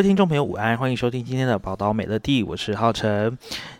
位听众朋友，午安，欢迎收听今天的《宝岛美乐地》，我是浩辰。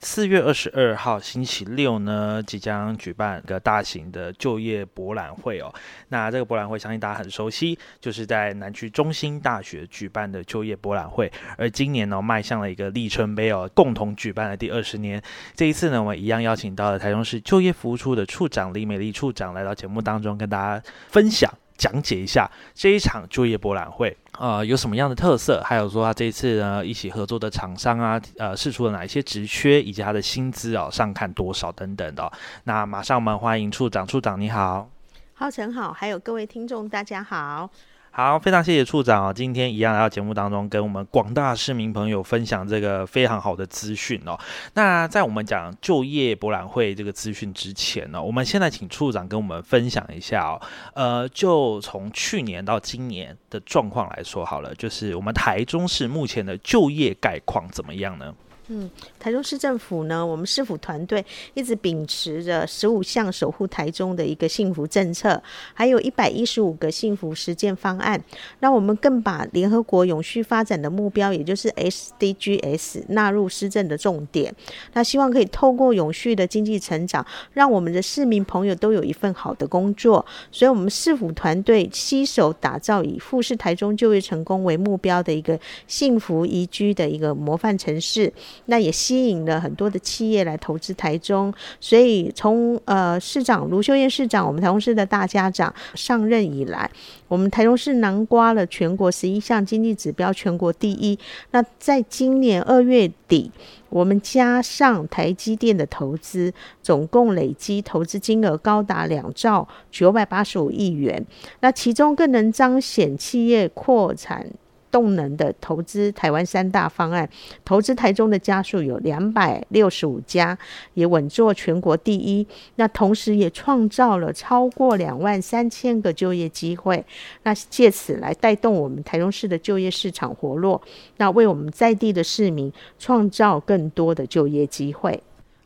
四月二十二号星期六呢，即将举办一个大型的就业博览会哦。那这个博览会相信大家很熟悉，就是在南区中心大学举办的就业博览会。而今年呢，迈向了一个里程碑哦，共同举办了第二十年。这一次呢，我们一样邀请到了台中市就业服务处的处长李美丽处长来到节目当中，跟大家分享。讲解一下这一场就业博览会，呃，有什么样的特色？还有说他这一次呢，一起合作的厂商啊，呃，试出了哪一些职缺，以及他的薪资哦，上看多少等等的。那马上我们欢迎处长，处长你好，浩辰好，还有各位听众大家好。好，非常谢谢处长啊！今天一样来到节目当中，跟我们广大市民朋友分享这个非常好的资讯哦。那在我们讲就业博览会这个资讯之前呢，我们现在请处长跟我们分享一下哦。呃，就从去年到今年的状况来说好了，就是我们台中市目前的就业概况怎么样呢？嗯，台中市政府呢，我们市府团队一直秉持着十五项守护台中的一个幸福政策，还有一百一十五个幸福实践方案。那我们更把联合国永续发展的目标，也就是 SDGs 纳入施政的重点。那希望可以透过永续的经济成长，让我们的市民朋友都有一份好的工作。所以，我们市府团队携手打造以富士台中就业成功为目标的一个幸福宜居的一个模范城市。那也吸引了很多的企业来投资台中，所以从呃市长卢秀燕市长，我们台中市的大家长上任以来，我们台中市囊括了全国十一项经济指标全国第一。那在今年二月底，我们加上台积电的投资，总共累积投资金额高达两兆九百八十五亿元。那其中更能彰显企业扩产。动能的投资台湾三大方案，投资台中的家数有两百六十五家，也稳坐全国第一。那同时也创造了超过两万三千个就业机会，那借此来带动我们台中市的就业市场活络，那为我们在地的市民创造更多的就业机会。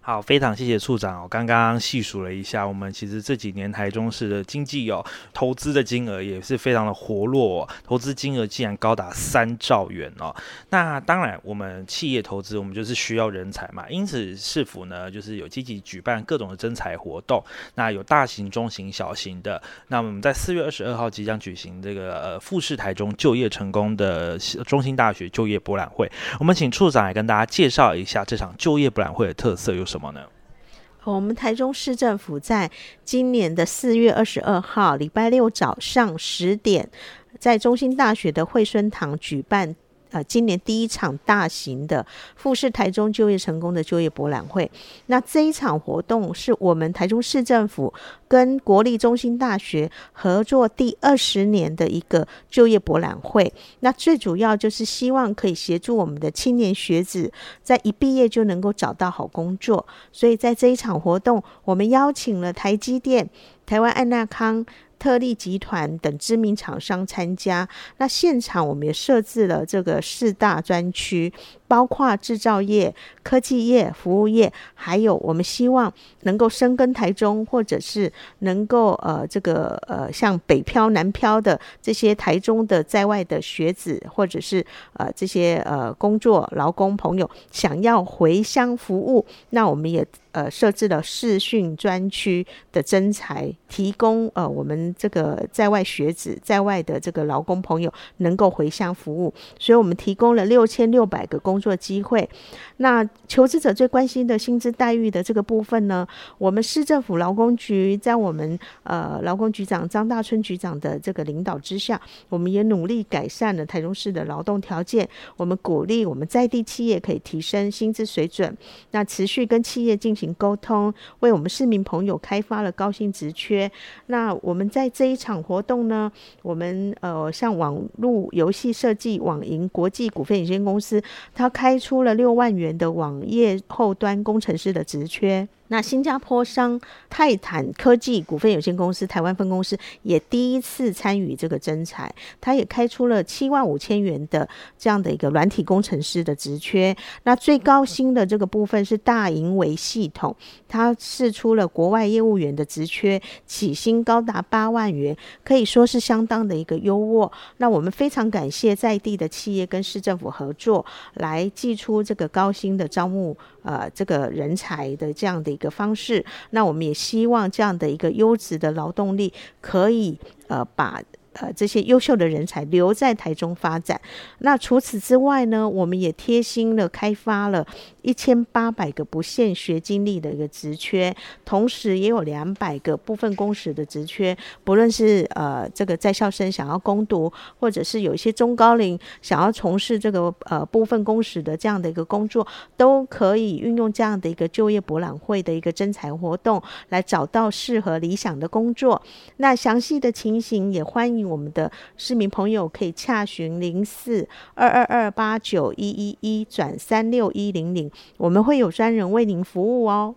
好，非常谢谢处长。我刚刚细数了一下，我们其实这几年台中市的经济哦，投资的金额也是非常的活络哦，投资金额竟然高达三兆元哦。那当然，我们企业投资，我们就是需要人才嘛，因此市府呢，就是有积极举办各种的征才活动。那有大型、中型、小型的。那我们在四月二十二号即将举行这个呃富士台中就业成功的中心大学就业博览会。我们请处长来跟大家介绍一下这场就业博览会的特色有什么。什么呢？我们台中市政府在今年的四月二十二号礼拜六早上十点，在中心大学的惠蓀堂举办。呃，今年第一场大型的富士台中就业成功的就业博览会，那这一场活动是我们台中市政府跟国立中心大学合作第二十年的一个就业博览会。那最主要就是希望可以协助我们的青年学子在一毕业就能够找到好工作。所以在这一场活动，我们邀请了台积电、台湾爱纳康。特力集团等知名厂商参加，那现场我们也设置了这个四大专区，包括制造业、科技业、服务业，还有我们希望能够深耕台中，或者是能够呃这个呃像北漂、南漂的这些台中的在外的学子，或者是呃这些呃工作劳工朋友想要回乡服务，那我们也。呃，设置了视讯专区的征才，提供呃我们这个在外学子、在外的这个劳工朋友能够回乡服务，所以我们提供了六千六百个工作机会。那求职者最关心的薪资待遇的这个部分呢，我们市政府劳工局在我们呃劳工局长张大春局长的这个领导之下，我们也努力改善了台中市的劳动条件。我们鼓励我们在地企业可以提升薪资水准，那持续跟企业进行。沟通，为我们市民朋友开发了高薪职缺。那我们在这一场活动呢，我们呃像网络游戏设计网银国际股份有限公司，它开出了六万元的网页后端工程师的职缺。那新加坡商泰坦科技股份有限公司台湾分公司也第一次参与这个征才，他也开出了七万五千元的这样的一个软体工程师的职缺。那最高薪的这个部分是大银维系统，他释出了国外业务员的职缺，起薪高达八万元，可以说是相当的一个优渥。那我们非常感谢在地的企业跟市政府合作，来寄出这个高薪的招募。呃，这个人才的这样的一个方式，那我们也希望这样的一个优质的劳动力可以呃把。呃，这些优秀的人才留在台中发展。那除此之外呢，我们也贴心的开发了一千八百个不限学经历的一个职缺，同时也有两百个部分工时的职缺。不论是呃这个在校生想要攻读，或者是有一些中高龄想要从事这个呃部分工时的这样的一个工作，都可以运用这样的一个就业博览会的一个征才活动，来找到适合理想的工作。那详细的情形也欢迎。我们的市民朋友可以洽询零四二二二八九一一一转三六一零零，我们会有专人为您服务哦。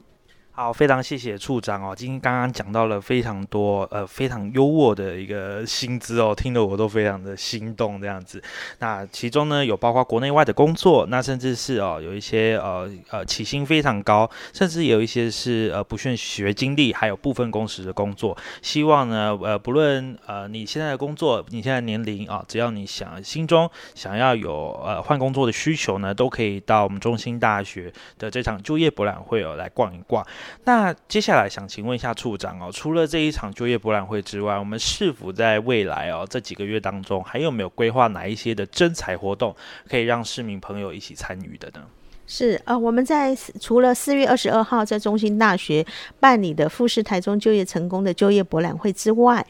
好，非常谢谢处长哦。今天刚刚讲到了非常多呃非常优渥的一个薪资哦，听得我都非常的心动这样子。那其中呢有包括国内外的工作，那甚至是哦有一些呃呃起薪非常高，甚至有一些是呃不限学经历，还有部分工时的工作。希望呢呃不论呃你现在的工作，你现在年龄啊，只要你想心中想要有呃换工作的需求呢，都可以到我们中兴大学的这场就业博览会哦来逛一逛。那接下来想请问一下处长哦，除了这一场就业博览会之外，我们是否在未来哦这几个月当中，还有没有规划哪一些的征才活动，可以让市民朋友一起参与的呢？是呃，我们在除了四月二十二号在中兴大学办理的富士台中就业成功的就业博览会之外，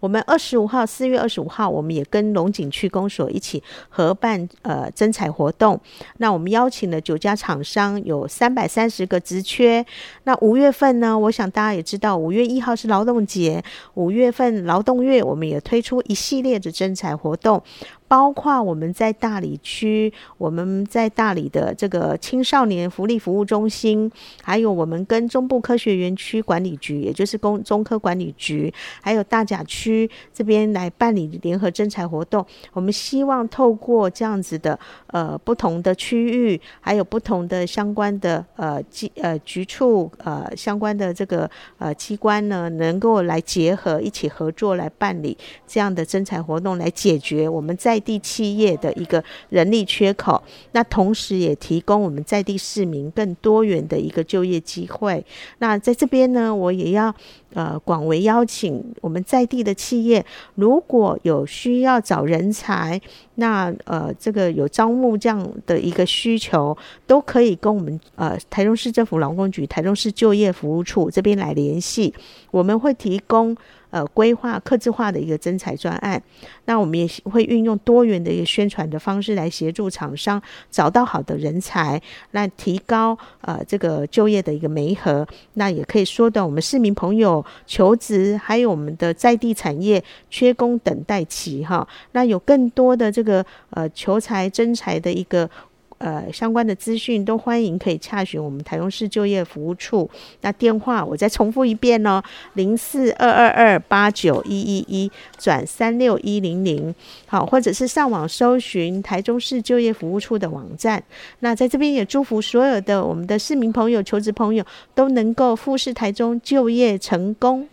我们二十五号四月二十五号，我们也跟龙井区公所一起合办呃征才活动。那我们邀请了九家厂商，有三百三十个职缺。那五月份呢，我想大家也知道，五月一号是劳动节，五月份劳动月，我们也推出一系列的征才活动。包括我们在大理区，我们在大理的这个青少年福利服务中心，还有我们跟中部科学园区管理局，也就是工中科管理局，还有大甲区这边来办理联合征才活动。我们希望透过这样子的呃不同的区域，还有不同的相关的呃机呃局处呃相关的这个呃机关呢，能够来结合一起合作来办理这样的征才活动，来解决我们在在地企业的一个人力缺口，那同时也提供我们在地市民更多元的一个就业机会。那在这边呢，我也要呃广为邀请我们在地的企业，如果有需要找人才，那呃这个有招募这样的一个需求，都可以跟我们呃台中市政府劳工局台中市就业服务处这边来联系，我们会提供。呃，规划客制化的一个征才专案，那我们也会运用多元的一个宣传的方式来协助厂商找到好的人才，来提高呃这个就业的一个媒合。那也可以缩短，我们市民朋友求职，还有我们的在地产业缺工等待期哈，那有更多的这个呃求才征才的一个。呃，相关的资讯都欢迎可以洽询我们台中市就业服务处。那电话我再重复一遍哦，零四二二二八九一一一转三六一零零。好，或者是上网搜寻台中市就业服务处的网站。那在这边也祝福所有的我们的市民朋友、求职朋友都能够富士台中就业成功。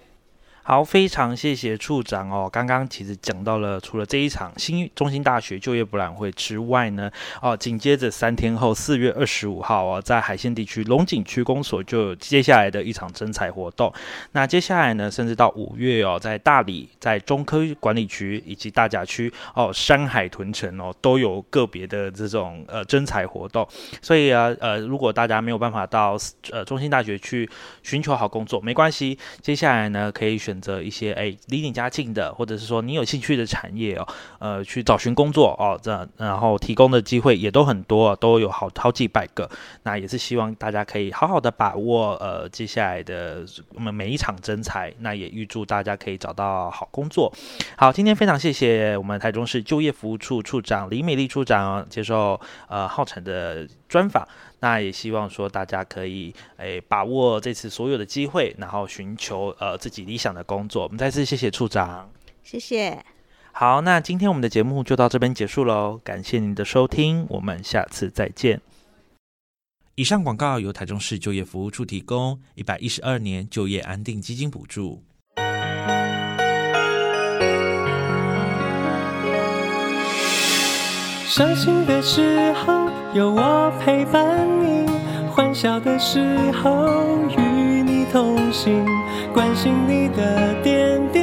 好，非常谢谢处长哦。刚刚其实讲到了，除了这一场新中心大学就业博览会之外呢，哦，紧接着三天后，四月二十五号哦，在海线地区龙井区公所就有接下来的一场征才活动。那接下来呢，甚至到五月哦，在大里、在中科管理区以及大甲区哦，山海屯城哦，都有个别的这种呃征才活动。所以啊，呃，如果大家没有办法到呃中心大学去寻求好工作，没关系，接下来呢，可以选。选择一些哎离你家近的，或者是说你有兴趣的产业哦，呃，去找寻工作哦，这然后提供的机会也都很多，都有好好几百个。那也是希望大家可以好好的把握呃接下来的我们每一场征才，那也预祝大家可以找到好工作。好，今天非常谢谢我们台中市就业服务处处长李美丽处长接受呃浩辰的专访。那也希望说大家可以诶、欸、把握这次所有的机会，然后寻求呃自己理想的工作。我们再次谢谢处长，谢谢。好，那今天我们的节目就到这边结束喽，感谢您的收听，我们下次再见。以上广告由台中市就业服务处提供，一百一十二年就业安定基金补助。伤心的时候有我陪伴你，欢笑的时候与你同行，关心你的点点